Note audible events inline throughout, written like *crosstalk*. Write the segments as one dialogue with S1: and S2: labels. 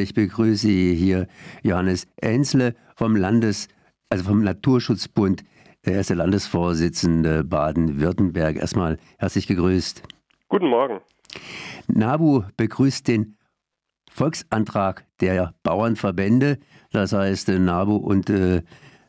S1: Ich begrüße hier, Johannes Enzle vom Landes, also vom Naturschutzbund. Er ist der Landesvorsitzende Baden-Württemberg. Erstmal herzlich gegrüßt.
S2: Guten Morgen.
S1: NABU begrüßt den Volksantrag der Bauernverbände. Das heißt, NABU und äh,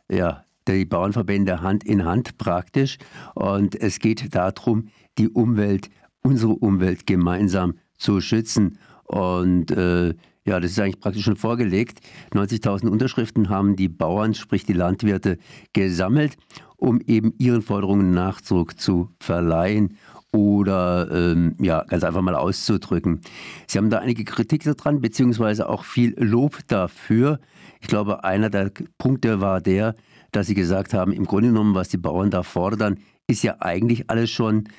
S1: ja, die Bauernverbände Hand in Hand praktisch. Und es geht darum, die Umwelt, unsere Umwelt gemeinsam zu schützen. Und äh, ja, das ist eigentlich praktisch schon vorgelegt. 90.000 Unterschriften haben die Bauern, sprich die Landwirte, gesammelt, um eben ihren Forderungen Nachdruck zu verleihen oder ähm, ja, ganz einfach mal auszudrücken. Sie haben da einige Kritik daran, beziehungsweise auch viel Lob dafür. Ich glaube, einer der Punkte war der, dass Sie gesagt haben, im Grunde genommen, was die Bauern da fordern, ist ja eigentlich alles schon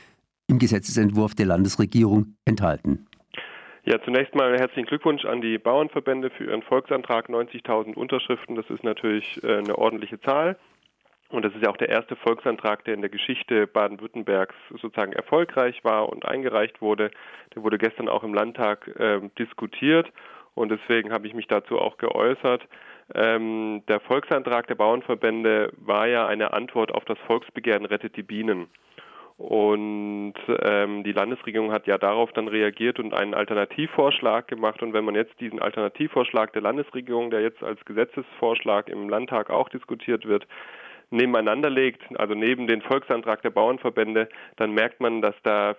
S1: im Gesetzesentwurf der Landesregierung enthalten.
S2: Ja, zunächst mal herzlichen Glückwunsch an die Bauernverbände für ihren Volksantrag. 90.000 Unterschriften, das ist natürlich äh, eine ordentliche Zahl. Und das ist ja auch der erste Volksantrag, der in der Geschichte Baden-Württembergs sozusagen erfolgreich war und eingereicht wurde. Der wurde gestern auch im Landtag äh, diskutiert und deswegen habe ich mich dazu auch geäußert. Ähm, der Volksantrag der Bauernverbände war ja eine Antwort auf das Volksbegehren Rettet die Bienen. Und ähm, die Landesregierung hat ja darauf dann reagiert und einen Alternativvorschlag gemacht. Und wenn man jetzt diesen Alternativvorschlag der Landesregierung, der jetzt als Gesetzesvorschlag im Landtag auch diskutiert wird, nebeneinander legt, also neben den Volksantrag der Bauernverbände, dann merkt man, dass da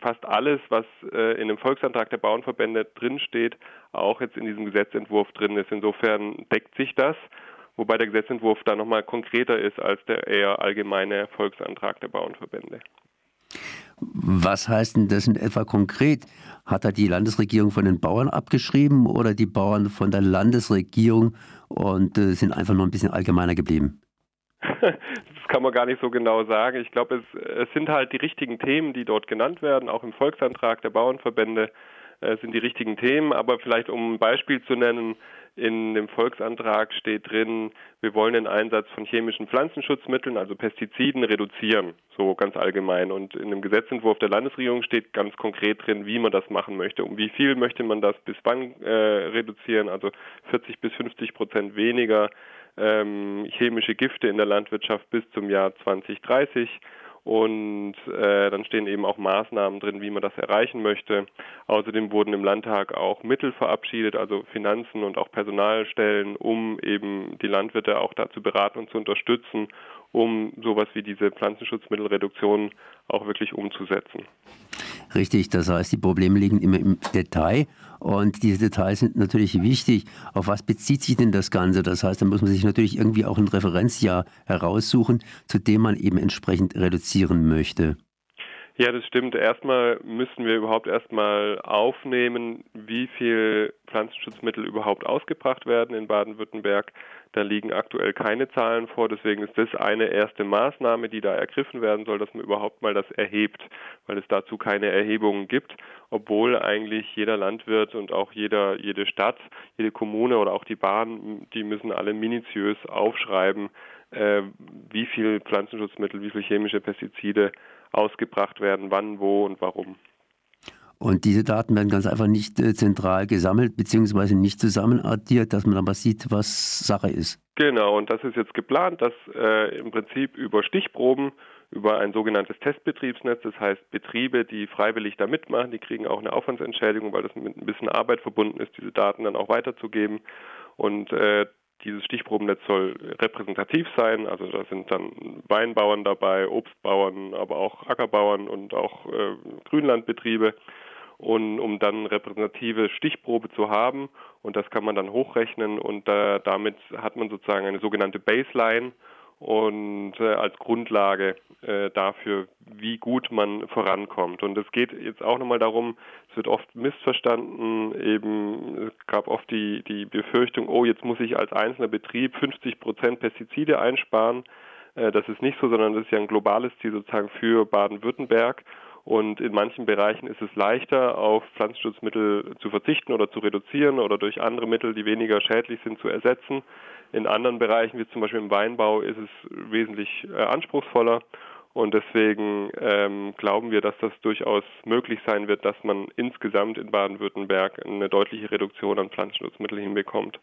S2: fast alles, was äh, in dem Volksantrag der Bauernverbände drinsteht, auch jetzt in diesem Gesetzentwurf drin ist. Insofern deckt sich das, wobei der Gesetzentwurf da nochmal konkreter ist als der eher allgemeine Volksantrag der Bauernverbände.
S1: Was heißt denn das in etwa konkret? Hat er die Landesregierung von den Bauern abgeschrieben oder die Bauern von der Landesregierung und äh, sind einfach nur ein bisschen allgemeiner geblieben? *laughs*
S2: das kann man gar nicht so genau sagen. Ich glaube, es, es, sind halt die richtigen Themen, die dort genannt werden, auch im Volksantrag der Bauernverbände äh, sind die richtigen Themen. Aber vielleicht um ein Beispiel zu nennen, in dem Volksantrag steht drin, wir wollen den Einsatz von chemischen Pflanzenschutzmitteln, also Pestiziden, reduzieren, so ganz allgemein. Und in dem Gesetzentwurf der Landesregierung steht ganz konkret drin, wie man das machen möchte. Um wie viel möchte man das bis wann äh, reduzieren? Also 40 bis 50 Prozent weniger ähm, chemische Gifte in der Landwirtschaft bis zum Jahr 2030. Und äh, dann stehen eben auch Maßnahmen drin, wie man das erreichen möchte. Außerdem wurden im Landtag auch Mittel verabschiedet, also Finanzen und auch Personalstellen, um eben die Landwirte auch dazu beraten und zu unterstützen, um sowas wie diese Pflanzenschutzmittelreduktion auch wirklich umzusetzen.
S1: Richtig, das heißt, die Probleme liegen immer im Detail und diese Details sind natürlich wichtig. Auf was bezieht sich denn das Ganze? Das heißt, da muss man sich natürlich irgendwie auch ein Referenzjahr heraussuchen, zu dem man eben entsprechend reduzieren möchte.
S2: Ja, das stimmt. Erstmal müssen wir überhaupt erstmal aufnehmen, wie viel Pflanzenschutzmittel überhaupt ausgebracht werden in Baden-Württemberg. Da liegen aktuell keine Zahlen vor, deswegen ist das eine erste Maßnahme, die da ergriffen werden soll, dass man überhaupt mal das erhebt, weil es dazu keine Erhebungen gibt, obwohl eigentlich jeder Landwirt und auch jeder, jede Stadt, jede Kommune oder auch die Bahn, die müssen alle minutiös aufschreiben, äh, wie viel Pflanzenschutzmittel, wie viel chemische Pestizide ausgebracht werden, wann, wo und warum.
S1: Und diese Daten werden ganz einfach nicht äh, zentral gesammelt, beziehungsweise nicht zusammenaddiert, dass man aber sieht, was Sache ist.
S2: Genau, und das ist jetzt geplant, dass äh, im Prinzip über Stichproben, über ein sogenanntes Testbetriebsnetz, das heißt Betriebe, die freiwillig da mitmachen, die kriegen auch eine Aufwandsentschädigung, weil das mit ein bisschen Arbeit verbunden ist, diese Daten dann auch weiterzugeben. Und äh, dieses Stichprobennetz soll repräsentativ sein, also da sind dann Weinbauern dabei, Obstbauern, aber auch Ackerbauern und auch äh, Grünlandbetriebe. Und um dann repräsentative Stichprobe zu haben und das kann man dann hochrechnen und äh, damit hat man sozusagen eine sogenannte Baseline und äh, als Grundlage äh, dafür, wie gut man vorankommt. Und es geht jetzt auch nochmal darum, es wird oft missverstanden, eben es gab oft die, die Befürchtung, oh, jetzt muss ich als einzelner Betrieb 50 Prozent Pestizide einsparen. Äh, das ist nicht so, sondern das ist ja ein globales Ziel sozusagen für Baden-Württemberg. Und in manchen Bereichen ist es leichter, auf Pflanzenschutzmittel zu verzichten oder zu reduzieren oder durch andere Mittel, die weniger schädlich sind, zu ersetzen. In anderen Bereichen, wie zum Beispiel im Weinbau, ist es wesentlich äh, anspruchsvoller. Und deswegen ähm, glauben wir, dass das durchaus möglich sein wird, dass man insgesamt in Baden-Württemberg eine deutliche Reduktion an Pflanzenschutzmitteln hinbekommt.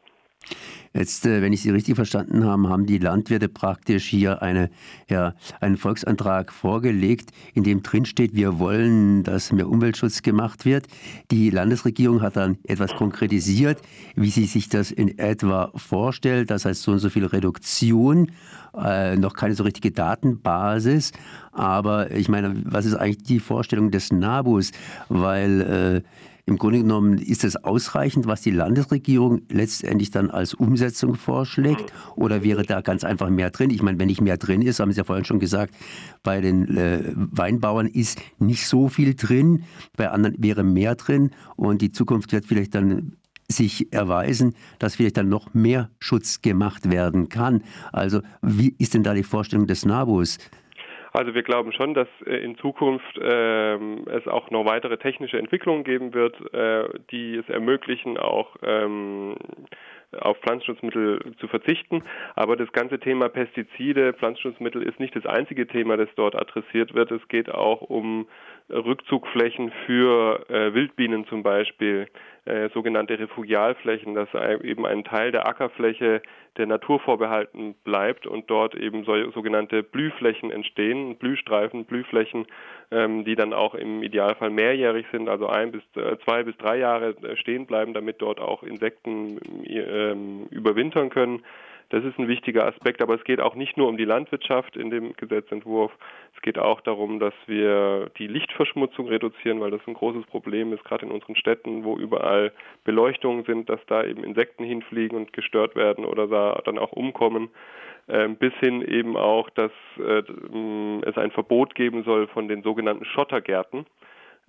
S1: Jetzt, äh, wenn ich Sie richtig verstanden habe, haben die Landwirte praktisch hier eine, ja, einen Volksantrag vorgelegt, in dem drin steht, wir wollen, dass mehr Umweltschutz gemacht wird. Die Landesregierung hat dann etwas konkretisiert, wie sie sich das in etwa vorstellt. Das heißt, so und so viel Reduktion, äh, noch keine so richtige Datenbasis. Aber ich meine, was ist eigentlich die Vorstellung des NABUs? Weil äh, im Grunde genommen ist es ausreichend, was die Landesregierung letztendlich dann als Umsetzung vorschlägt? Oder wäre da ganz einfach mehr drin? Ich meine, wenn nicht mehr drin ist, haben Sie ja vorhin schon gesagt, bei den äh, Weinbauern ist nicht so viel drin, bei anderen wäre mehr drin und die Zukunft wird vielleicht dann sich erweisen, dass vielleicht dann noch mehr Schutz gemacht werden kann. Also wie ist denn da die Vorstellung des NABUs?
S2: Also wir glauben schon, dass äh, in Zukunft äh, es auch noch weitere technische Entwicklungen geben wird, äh, die es ermöglichen, auch ähm, auf Pflanzenschutzmittel zu verzichten. Aber das ganze Thema Pestizide, Pflanzenschutzmittel ist nicht das einzige Thema, das dort adressiert wird. Es geht auch um Rückzugflächen für äh, Wildbienen zum Beispiel, äh, sogenannte Refugialflächen, dass eben ein Teil der Ackerfläche der Natur vorbehalten bleibt und dort eben so, sogenannte Blühflächen entstehen, Blühstreifen, Blühflächen, ähm, die dann auch im Idealfall mehrjährig sind, also ein bis äh, zwei bis drei Jahre äh, stehen bleiben, damit dort auch Insekten äh, überwintern können. Das ist ein wichtiger Aspekt, aber es geht auch nicht nur um die Landwirtschaft in dem Gesetzentwurf. Es geht auch darum, dass wir die Lichtverschmutzung reduzieren, weil das ein großes Problem ist, gerade in unseren Städten, wo überall Beleuchtungen sind, dass da eben Insekten hinfliegen und gestört werden oder da dann auch umkommen ähm, bis hin eben auch, dass äh, es ein Verbot geben soll von den sogenannten Schottergärten.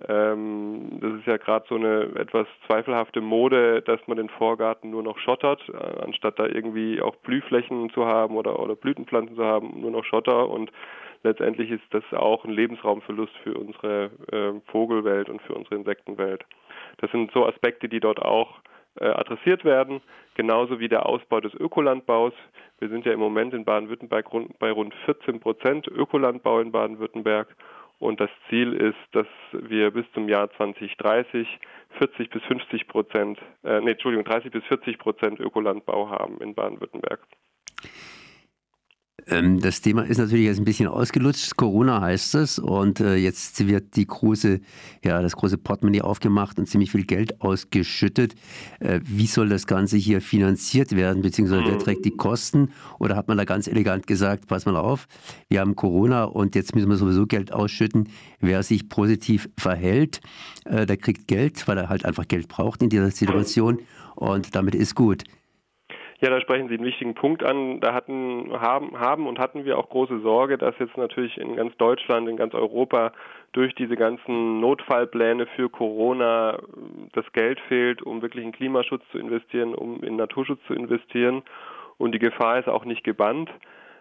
S2: Ähm, das ist ja gerade so eine etwas zweifelhafte Mode, dass man den Vorgarten nur noch schottert, äh, anstatt da irgendwie auch Blühflächen zu haben oder, oder Blütenpflanzen zu haben, nur noch Schotter. Und letztendlich ist das auch ein Lebensraumverlust für unsere äh, Vogelwelt und für unsere Insektenwelt. Das sind so Aspekte, die dort auch äh, adressiert werden, genauso wie der Ausbau des Ökolandbaus. Wir sind ja im Moment in Baden-Württemberg bei rund 14 Prozent Ökolandbau in Baden-Württemberg und das Ziel ist, dass wir bis zum Jahr 2030 40 bis 50 Prozent, äh, nee, Entschuldigung, 30 bis 40 Prozent Ökolandbau haben in Baden-Württemberg.
S1: Ähm, das Thema ist natürlich jetzt ein bisschen ausgelutscht. Corona heißt es und äh, jetzt wird die große, ja, das große Portemonnaie aufgemacht und ziemlich viel Geld ausgeschüttet. Äh, wie soll das Ganze hier finanziert werden, beziehungsweise wer mhm. trägt die Kosten? Oder hat man da ganz elegant gesagt, pass mal auf, wir haben Corona und jetzt müssen wir sowieso Geld ausschütten. Wer sich positiv verhält, äh, der kriegt Geld, weil er halt einfach Geld braucht in dieser Situation und damit ist gut.
S2: Ja, da sprechen Sie einen wichtigen Punkt an. Da hatten, haben, haben und hatten wir auch große Sorge, dass jetzt natürlich in ganz Deutschland, in ganz Europa durch diese ganzen Notfallpläne für Corona das Geld fehlt, um wirklich in Klimaschutz zu investieren, um in Naturschutz zu investieren. Und die Gefahr ist auch nicht gebannt.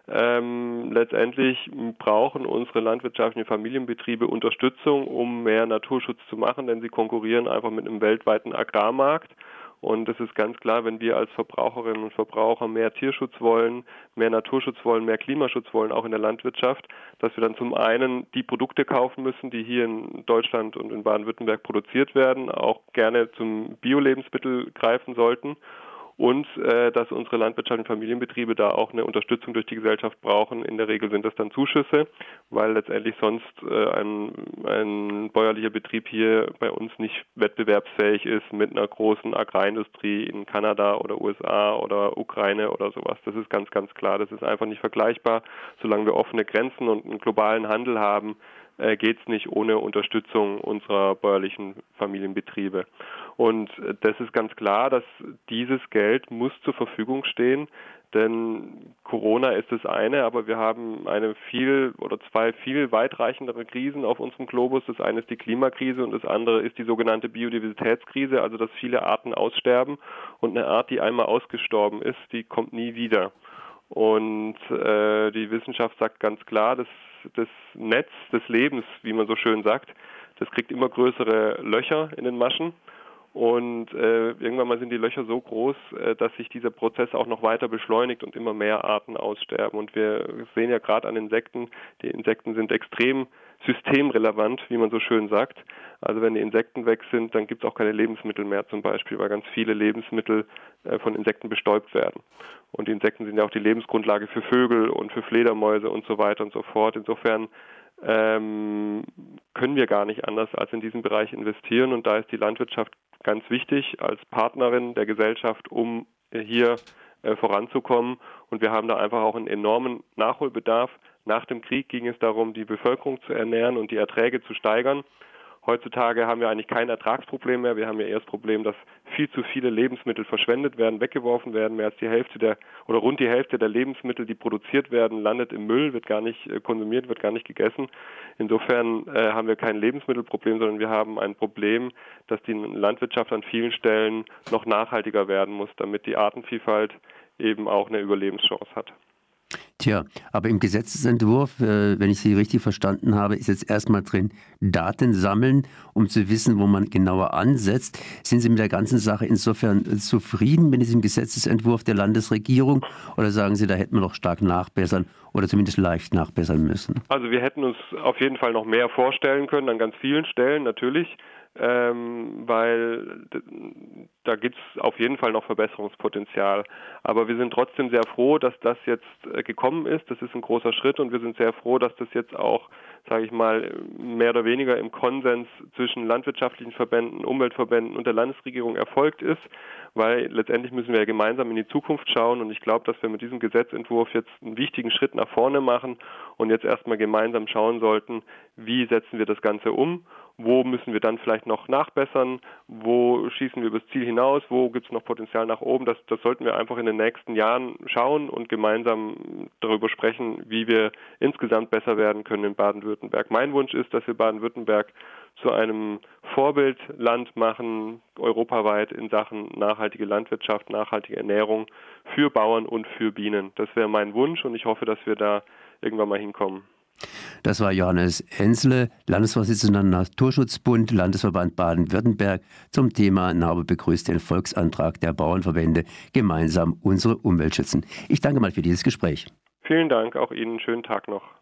S2: Ähm, letztendlich brauchen unsere landwirtschaftlichen Familienbetriebe Unterstützung, um mehr Naturschutz zu machen, denn sie konkurrieren einfach mit einem weltweiten Agrarmarkt. Und es ist ganz klar, wenn wir als Verbraucherinnen und Verbraucher mehr Tierschutz wollen, mehr Naturschutz wollen, mehr Klimaschutz wollen, auch in der Landwirtschaft, dass wir dann zum einen die Produkte kaufen müssen, die hier in Deutschland und in Baden-Württemberg produziert werden, auch gerne zum Bio-Lebensmittel greifen sollten und äh, dass unsere landwirtschaftlichen Familienbetriebe da auch eine Unterstützung durch die Gesellschaft brauchen. In der Regel sind das dann Zuschüsse, weil letztendlich sonst äh, ein, ein bäuerlicher Betrieb hier bei uns nicht wettbewerbsfähig ist mit einer großen Agrarindustrie in Kanada oder USA oder Ukraine oder sowas. Das ist ganz, ganz klar. Das ist einfach nicht vergleichbar. Solange wir offene Grenzen und einen globalen Handel haben, äh, geht es nicht ohne Unterstützung unserer bäuerlichen Familienbetriebe. Und äh, das ist ganz klar, dass dieses Geld muss zur Verfügung stehen, denn Corona ist das eine, aber wir haben eine viel oder zwei viel weitreichendere Krisen auf unserem Globus. Das eine ist die Klimakrise und das andere ist die sogenannte Biodiversitätskrise, also dass viele Arten aussterben und eine Art, die einmal ausgestorben ist, die kommt nie wieder. Und äh, die Wissenschaft sagt ganz klar, dass das Netz des Lebens, wie man so schön sagt, das kriegt immer größere Löcher in den Maschen. Und äh, irgendwann mal sind die Löcher so groß, äh, dass sich dieser Prozess auch noch weiter beschleunigt und immer mehr Arten aussterben. Und wir sehen ja gerade an Insekten, die Insekten sind extrem systemrelevant, wie man so schön sagt. Also wenn die Insekten weg sind, dann gibt es auch keine Lebensmittel mehr zum Beispiel, weil ganz viele Lebensmittel äh, von Insekten bestäubt werden. Und die Insekten sind ja auch die Lebensgrundlage für Vögel und für Fledermäuse und so weiter und so fort. Insofern ähm, können wir gar nicht anders als in diesen Bereich investieren. Und da ist die Landwirtschaft ganz wichtig als Partnerin der Gesellschaft, um hier äh, voranzukommen. Und wir haben da einfach auch einen enormen Nachholbedarf. Nach dem Krieg ging es darum, die Bevölkerung zu ernähren und die Erträge zu steigern. Heutzutage haben wir eigentlich kein Ertragsproblem mehr. Wir haben ja eher das Problem, dass viel zu viele Lebensmittel verschwendet werden, weggeworfen werden. Mehr als die Hälfte der oder rund die Hälfte der Lebensmittel, die produziert werden, landet im Müll, wird gar nicht äh, konsumiert, wird gar nicht gegessen. Insofern äh, haben wir kein Lebensmittelproblem, sondern wir haben ein Problem, dass die Landwirtschaft an vielen Stellen noch nachhaltiger werden muss, damit die Artenvielfalt eben auch eine Überlebenschance hat.
S1: Tja, aber im Gesetzesentwurf, äh, wenn ich Sie richtig verstanden habe, ist jetzt erstmal drin, Daten sammeln, um zu wissen, wo man genauer ansetzt. Sind Sie mit der ganzen Sache insofern zufrieden mit diesem Gesetzesentwurf der Landesregierung oder sagen Sie, da hätten wir noch stark nachbessern oder zumindest leicht nachbessern müssen?
S2: Also wir hätten uns auf jeden Fall noch mehr vorstellen können an ganz vielen Stellen natürlich ähm, weil da gibt es auf jeden Fall noch Verbesserungspotenzial. Aber wir sind trotzdem sehr froh, dass das jetzt äh, gekommen ist. Das ist ein großer Schritt und wir sind sehr froh, dass das jetzt auch, sage ich mal, mehr oder weniger im Konsens zwischen landwirtschaftlichen Verbänden, Umweltverbänden und der Landesregierung erfolgt ist, weil letztendlich müssen wir ja gemeinsam in die Zukunft schauen und ich glaube, dass wir mit diesem Gesetzentwurf jetzt einen wichtigen Schritt nach vorne machen und jetzt erstmal gemeinsam schauen sollten, wie setzen wir das Ganze um wo müssen wir dann vielleicht noch nachbessern, wo schießen wir übers Ziel hinaus, wo gibt es noch Potenzial nach oben. Das, das sollten wir einfach in den nächsten Jahren schauen und gemeinsam darüber sprechen, wie wir insgesamt besser werden können in Baden-Württemberg. Mein Wunsch ist, dass wir Baden-Württemberg zu einem Vorbildland machen, europaweit in Sachen nachhaltige Landwirtschaft, nachhaltige Ernährung für Bauern und für Bienen. Das wäre mein Wunsch und ich hoffe, dass wir da irgendwann mal hinkommen.
S1: Das war Johannes Hensle, Landesvorsitzender Naturschutzbund, Landesverband Baden-Württemberg, zum Thema NABE begrüßt den Volksantrag der Bauernverbände gemeinsam unsere Umwelt schützen. Ich danke mal für dieses Gespräch.
S2: Vielen Dank, auch Ihnen schönen Tag noch.